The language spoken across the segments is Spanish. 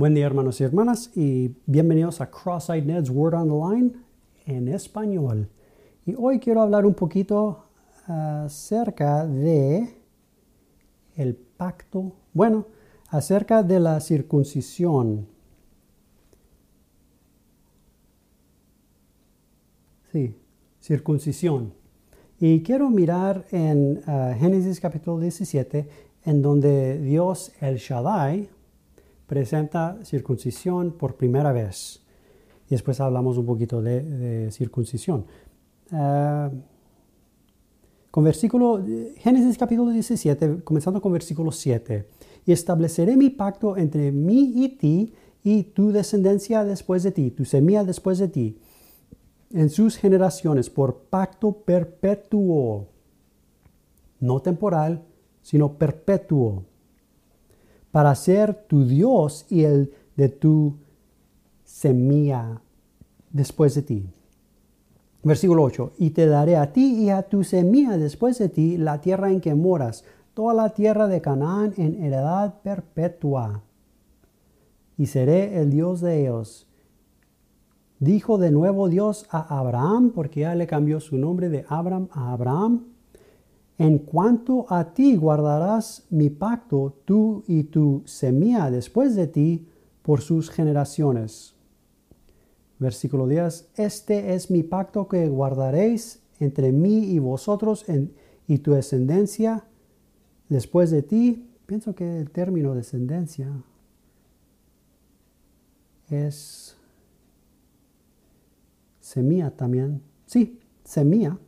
Buen día hermanos y hermanas y bienvenidos a Cross-Eyed Ned's Word on the Line en español. Y hoy quiero hablar un poquito acerca de el pacto, bueno, acerca de la circuncisión. Sí, circuncisión. Y quiero mirar en ah, Génesis capítulo 17, en donde Dios el Shaddai, presenta circuncisión por primera vez. Y después hablamos un poquito de, circuncisión. Ah, con versículo, Génesis capítulo 17, comenzando con versículo 7. Y estableceré mi pacto entre mí y ti y tu descendencia después de ti, tu semilla después de ti, en sus generaciones, por pacto perpetuo, no temporal, sino perpetuo para ser tu Dios y el de tu semilla después de ti. Versículo 8, y te daré a ti y a tu semilla después de ti la tierra en que moras, toda la tierra de Canaán en heredad perpetua. Y seré el Dios de ellos. Dijo de nuevo Dios a Abraham, porque ya le cambió su nombre de Abraham a Abraham, en cuanto a ti guardarás mi pacto, tú y tu semilla después de ti, por sus generaciones. Versículo 10. Este es mi pacto que guardaréis entre mí y vosotros y tu descendencia después de ti. Pienso que el término descendencia es semilla también. Sí, semilla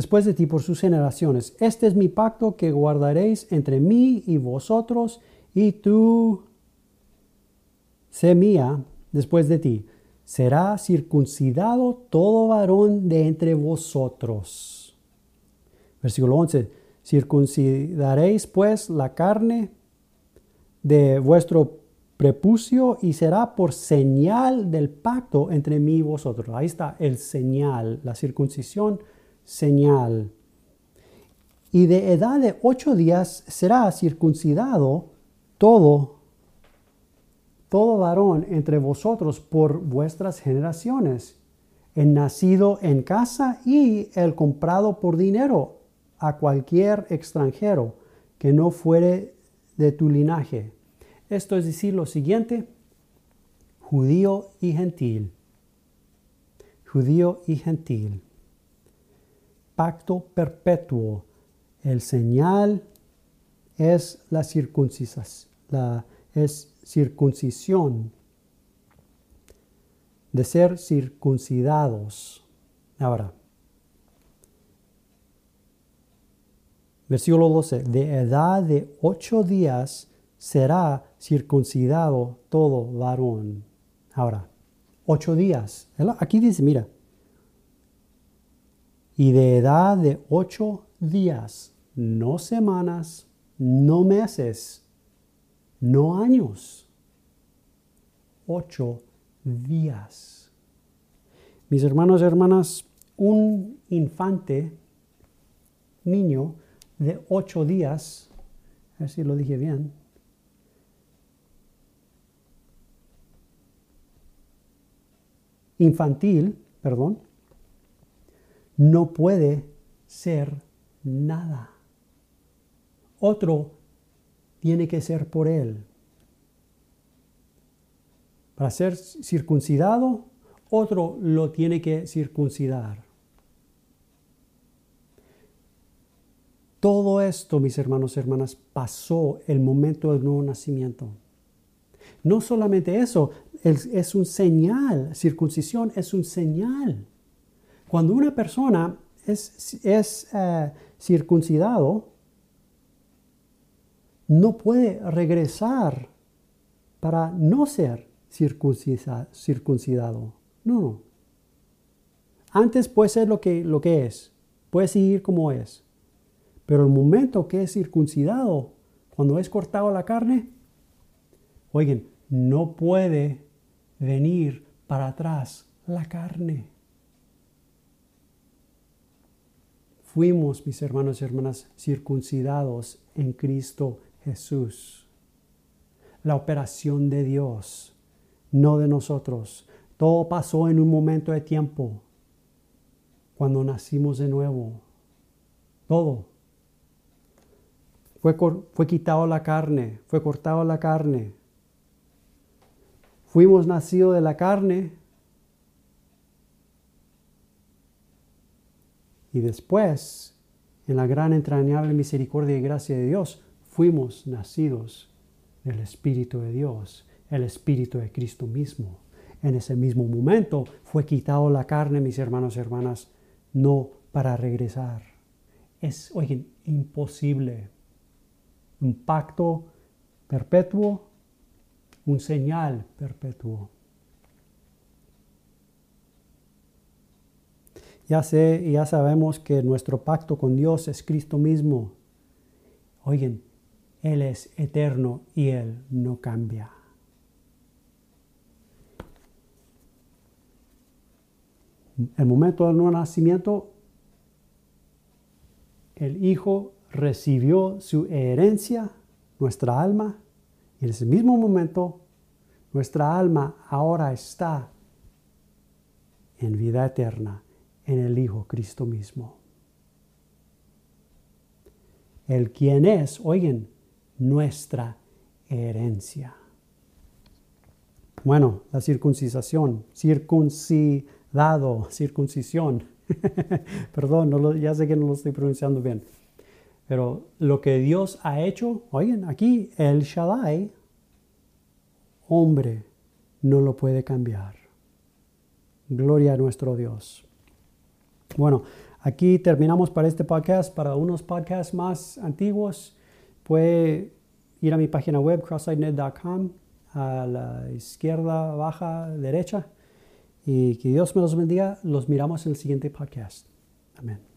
después de ti por sus generaciones. Este es mi pacto que guardaréis entre mí y vosotros y tu semilla después de ti. Será circuncidado todo varón de entre vosotros. Versículo 11. Circuncidaréis pues la carne de vuestro prepucio y será por señal del pacto entre mí y vosotros. Ahí está el señal, la circuncisión señal. Y de edad de ocho días será circuncidado todo, todo varón entre vosotros por vuestras generaciones, el nacido en casa y el comprado por dinero a cualquier extranjero que no fuere de tu linaje. Esto es decir lo siguiente, judío y gentil. Judío y gentil pacto perpetuo. El señal es la la, es circuncisión, de ser circuncidados. Ahora, versículo 12, de edad de ocho días será circuncidado todo varón. Ahora, ocho días. Aquí dice, mira, y de edad de ocho días, no semanas, no meses, no años, ocho días. Mis hermanos y hermanas, un infante, niño de ocho días, a ver si lo dije bien, infantil, perdón, no puede ser nada. Otro tiene que ser por él. Para ser circuncidado, otro lo tiene que circuncidar. Todo esto, mis hermanos y hermanas, pasó el momento del nuevo nacimiento. No solamente eso, es, un señal, circuncisión es un señal cuando una persona es, eh, circuncidado, no puede regresar para no ser circuncidado. No, no. Antes puede ser lo que, lo que es, puede seguir como es. Pero el momento que es circuncidado, cuando es cortado la carne, oigan, no puede venir para atrás la carne. Fuimos, mis hermanos y hermanas, circuncidados en Cristo Jesús. La operación de Dios, no de nosotros. Todo pasó en un momento de tiempo, cuando nacimos de nuevo. Todo. Fue, fue quitado la carne, fue cortado la carne. Fuimos nacidos de la carne, Y después, en la gran entrañable misericordia y gracia de Dios, fuimos nacidos del Espíritu de Dios, el Espíritu de Cristo mismo. En ese mismo momento fue quitado la carne, mis hermanos y hermanas, no para regresar. Es, oigan, imposible. Un pacto perpetuo, un señal perpetuo. Ya sé y ya sabemos que nuestro pacto con Dios es Cristo mismo. Oigan, Él es eterno y Él no cambia. El momento del nuevo nacimiento, el Hijo recibió su herencia, nuestra alma, y en ese mismo momento, nuestra alma ahora está en vida eterna en el Hijo Cristo mismo. El quien es, oigan, nuestra herencia. Bueno, la circuncisión, circuncidado, circuncisión. Perdón, ya sé que no lo estoy pronunciando bien. Pero lo que Dios ha hecho, oigan, aquí el Shaddai, hombre, no lo puede cambiar. Gloria a nuestro Dios. Bueno, aquí terminamos para este podcast. Para unos podcasts más antiguos, puede ir a mi página web, crosssidenet.com, a la izquierda, baja, derecha. Y que Dios me los bendiga. Los miramos en el siguiente podcast. Amén.